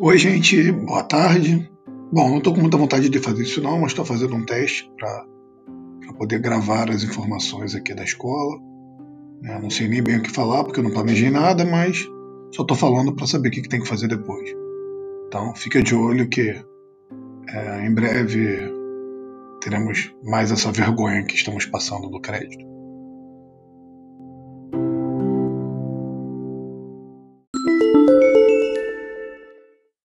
Oi, gente, boa tarde. Bom, não estou com muita vontade de fazer isso não, mas estou fazendo um teste para poder gravar as informações aqui da escola. Eu não sei nem bem o que falar porque eu não planejei nada, mas só estou falando para saber o que, que, tem que fazer depois. Então fica de olho que é, em breve teremos mais essa vergonha que estamos passando do crédito.